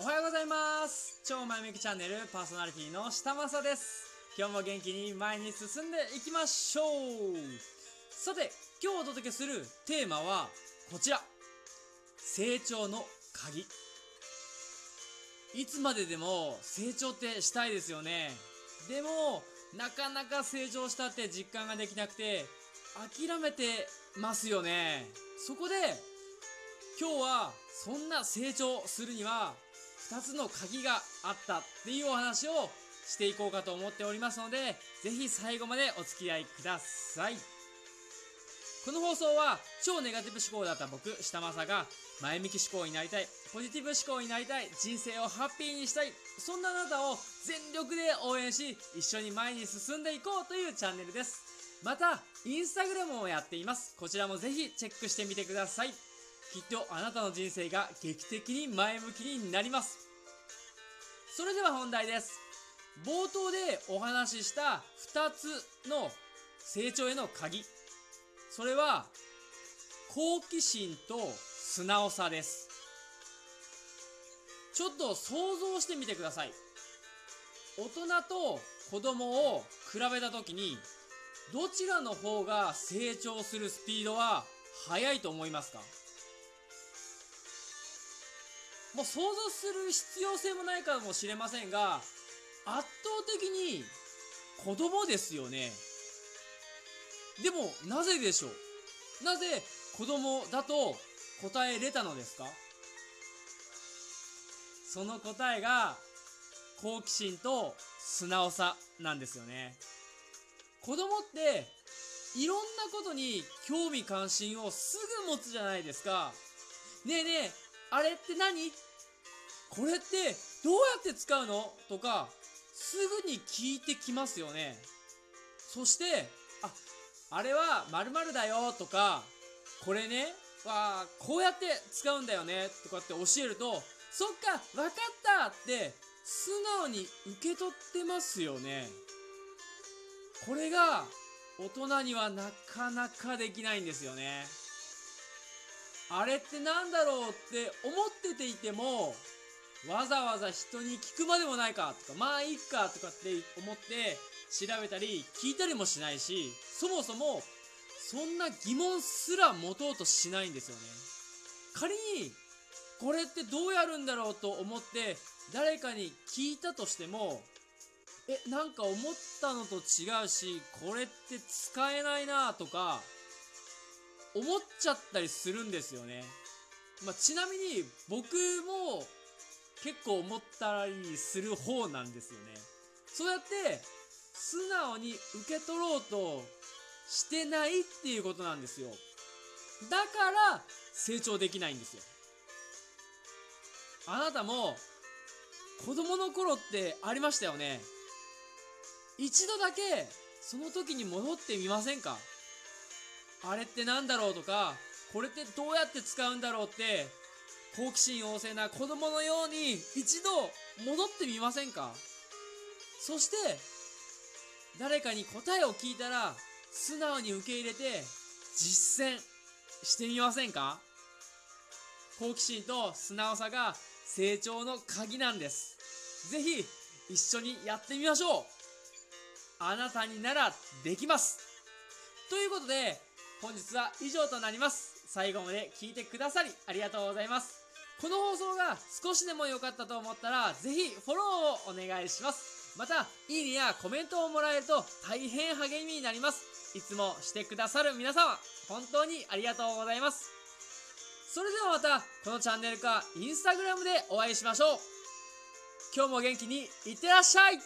おはようございます。超前向きチャンネルパーソナリティの下正です。今日も元気に前に進んでいきましょう。さて今日お届けするテーマはこちら。成長の鍵。いつまででも成長ってしたいですよね。でもなかなか成長したって実感ができなくて諦めてますよね。そこで今日はそんな成長するには2つの鍵があったっていうお話をしていこうかと思っておりますのでぜひ最後までお付き合いください。この放送は超ネガティブ思考だった僕下正が前向き思考になりたいポジティブ思考になりたい人生をハッピーにしたいそんなあなたを全力で応援し一緒に前に進んでいこうというチャンネルです。またインスタグラムもやっています。こちらもぜひチェックしてみてください。きっとあなたの人生が劇的に前向きになります。それでは本題です。冒頭でお話しした2つの成長への鍵。それは好奇心と素直さです。ちょっと想像してみてください。大人と子供を比べた時にどちらの方が成長するスピードは速いと思いますか？もう想像する必要性もないかもしれませんが圧倒的に子供ですよね。でもなぜでしょう？なぜ子供だと答えれたのですか？その答えが好奇心と素直さなんですよね。子供っていろんなことに興味関心をすぐ持つじゃないですか。ねえねえあれって何？これってどうやって使うの？とかすぐに聞いてきますよね。そしてああれは〇〇だよ。とかこれねわこうやって使うんだよね。とかって教えるとそっか分かったって素直に受け取ってますよね。これが大人にはなかなかできないんですよね。あれってなんだろうって思ってていてもわざわざ人に聞くまでもないかとかまあいいかとかって思って調べたり聞いたりもしないしそもそもそんな疑問すら持とうとしないんですよね。仮にこれってどうやるんだろうと思って誰かに聞いたとしてもえなんか思ったのと違うしこれって使えないなとか思っちゃったりするんですよね、まあ、ちなみに僕も結構思ったりする方なんですよね。そうやって素直に受け取ろうとしてないっていうことなんですよ。だから成長できないんですよ。あなたも子供の頃ってありましたよね。一度だけその時に戻ってみませんか？あれって何だろうとかこれってどうやって使うんだろうって好奇心旺盛な子供のように一度戻ってみませんか？そして誰かに答えを聞いたら素直に受け入れて実践してみませんか？好奇心と素直さが成長の鍵なんです。ぜひ一緒にやってみましょう。あなたにならできます。ということで本日は以上となります。最後まで聞いてくださりありがとうございます。この放送が少しでも良かったと思ったらぜひフォローをお願いします。またいいねやコメントをもらえると大変励みになります。いつもしてくださる皆様本当にありがとうございます。それではまたこのチャンネルかインスタグラムでお会いしましょう。今日も元気にいってらっしゃい。